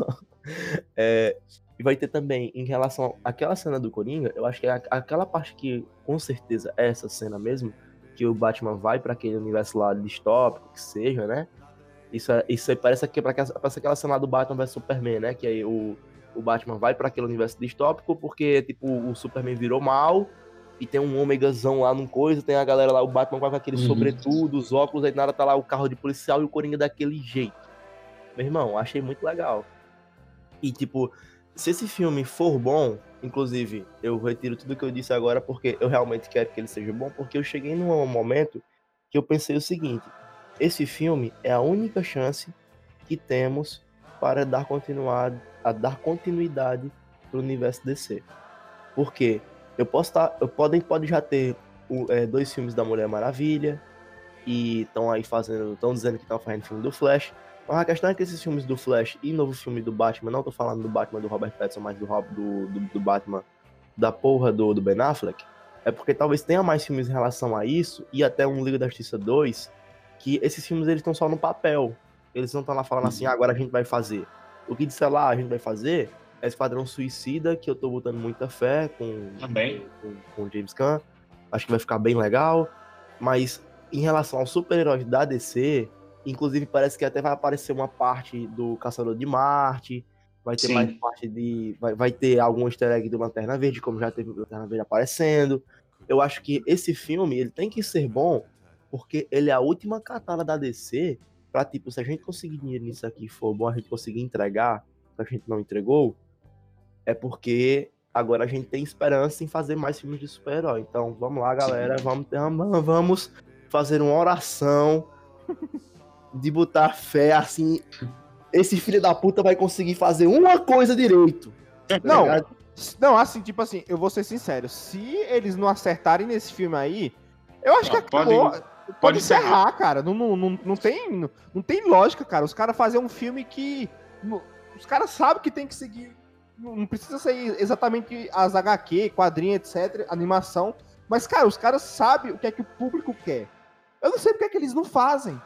é, e vai ter também, em relação àquela cena do Coringa, eu acho que é aquela parte que, com certeza, é essa cena mesmo, que o Batman vai pra aquele universo lá distópico, que seja, né? Isso, é- isso aí parece, que, parece aquela cena lá do Batman vs Superman, né? Que aí o, o Batman vai pra aquele universo distópico porque, tipo, o Superman virou mal e tem um ômegazão lá num coisa, tem a galera lá, o Batman com aquele Uhum. sobretudo, os óculos, aí nada tá lá o carro de policial e o Coringa daquele jeito. Meu irmão, achei muito legal. E, tipo, se esse filme for bom, inclusive, eu retiro tudo que eu disse agora porque eu realmente quero que ele seja bom, porque eu cheguei num momento que eu pensei o seguinte: esse filme é a única chance que temos para dar continuidade, a dar continuidade pro universo DC. Porque eu posso estar, eu podem pode já ter é, dois filmes da Mulher Maravilha e estão aí fazendo, estão dizendo que estão fazendo filme do Flash. Mas a questão é que esses filmes do Flash e novo filme do Batman, não tô falando do Batman do Robert Pattinson, mas do, do, do, do Batman da porra do, do Ben Affleck, é porque talvez tenha mais filmes em relação a isso, e até um Liga da Justiça 2, que esses filmes eles estão só no papel. Eles não estão lá falando assim, ah, agora a gente vai fazer. O que disser lá a gente vai fazer Esquadrão Suicida, que eu tô botando muita fé com, Também. com, com o James Gunn. Acho que vai ficar bem legal. Mas em relação aos super-heróis da DC, inclusive parece que até vai aparecer uma parte do Caçador de Marte. Vai ter Sim. mais parte de. Vai, vai ter algum easter egg do Lanterna Verde, como já teve o Lanterna Verde aparecendo. Eu acho que esse filme ele tem que ser bom, porque ele é a última catada da DC pra, tipo, se a gente conseguir dinheiro nisso aqui for bom, a gente conseguir entregar, que a gente não entregou, é porque agora a gente tem esperança em fazer mais filmes de super-herói. Então, vamos lá, galera, vamos, vamos- vamos fazer uma oração de botar fé, assim, esse filho da puta vai conseguir fazer uma coisa direito. tá Não, ligado? Não, assim, tipo assim, eu vou ser sincero. Se eles não acertarem nesse filme aí, eu acho Não, que acabou. Pode, pode encerrar, cara. Não, não, não, não tem, não, não tem lógica, cara. Os caras fazem um filme que. os caras sabem que tem que seguir. Não precisa ser exatamente as HQ, quadrinho, etc., animação. Mas, cara, os caras sabem o que é que o público quer. Eu não sei porque é que eles não fazem.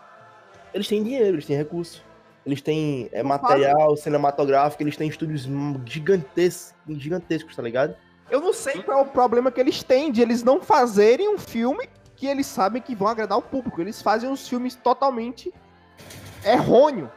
Eles têm dinheiro, eles têm recurso. Eles têm é, material cinematográfico, eles têm estúdios gigantescos, gigantescos, tá ligado? Eu não sei qual é o problema que eles têm de eles não fazerem um filme que eles sabem que vão agradar o público. Eles fazem uns filmes totalmente errôneo.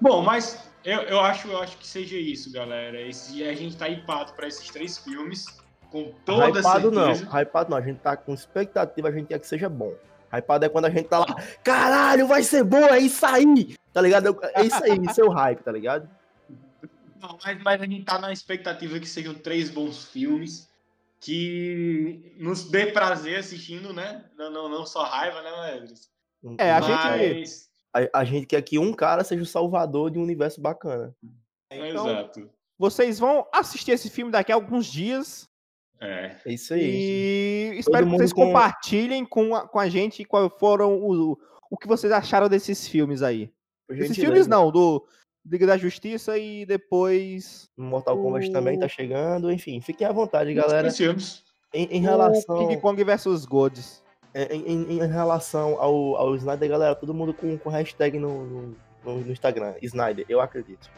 Bom, mas eu, eu, acho, eu acho que seja isso, galera. Esse, a gente tá hypado pra esses três filmes. Com toda Hypado certeza. não, hypado não, a gente tá com expectativa, a gente quer que seja bom. Hypado é quando a gente tá lá, caralho, vai ser bom, é isso aí, tá ligado? É isso aí, isso é o hype, tá ligado? Não, mas, mas a gente tá na expectativa que sejam três bons filmes que nos dê prazer assistindo, né? Não, não, não só raiva, né, Edris? É, a Mas gente- A, a gente quer que um cara seja o salvador de um universo bacana. Então, Exato. vocês vão assistir esse filme daqui a alguns dias. É. É isso aí. E espero que mundo vocês com- compartilhem com a, com a gente qual foram o, o que vocês acharam desses filmes aí. Esses gentileza. filmes não, do Liga da Justiça e depois Mortal Kombat O- também tá chegando, enfim, fiquem à vontade, galera. Em, em o relação, King Kong vs Gods. Em, em- em relação ao, ao Snyder, galera, todo mundo com, com hashtag no, no, no- Instagram, Snyder, eu acredito.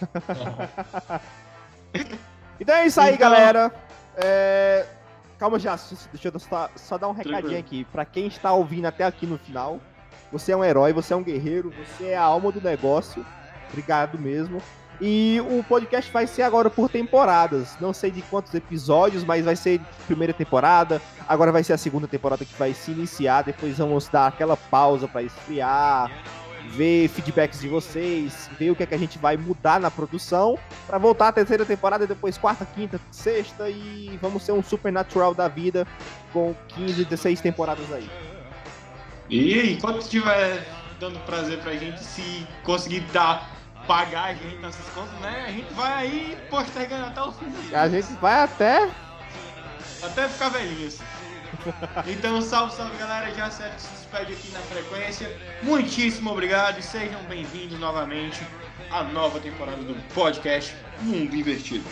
Então é isso aí, Então- galera. É, Calma já, deixa eu só, só dar um recadinho aqui. Pra quem está ouvindo até aqui no final, você é um herói, você é um guerreiro, você é a alma do negócio. Obrigado mesmo. E o podcast vai ser agora por temporadas. Não sei de quantos episódios, mas vai ser primeira temporada. Agora vai ser a segunda temporada que vai se iniciar. Depois vamos dar aquela pausa para esfriar, ver feedbacks de vocês, ver o que é que a gente vai mudar na produção Pra voltar a terceira temporada, depois quarta, quinta, sexta e vamos ser um supernatural da vida com 15, 16 temporadas aí. E enquanto estiver dando prazer pra gente, se conseguir dar, pagar a gente nessas contas, né? A gente vai aí postergando até o fim. A gente vai até Até ficar velhinhos. Então, salve, salve galera. Já certo se despede aqui na frequência. Muitíssimo obrigado e sejam bem-vindos novamente à nova temporada do podcast Mundo Invertido.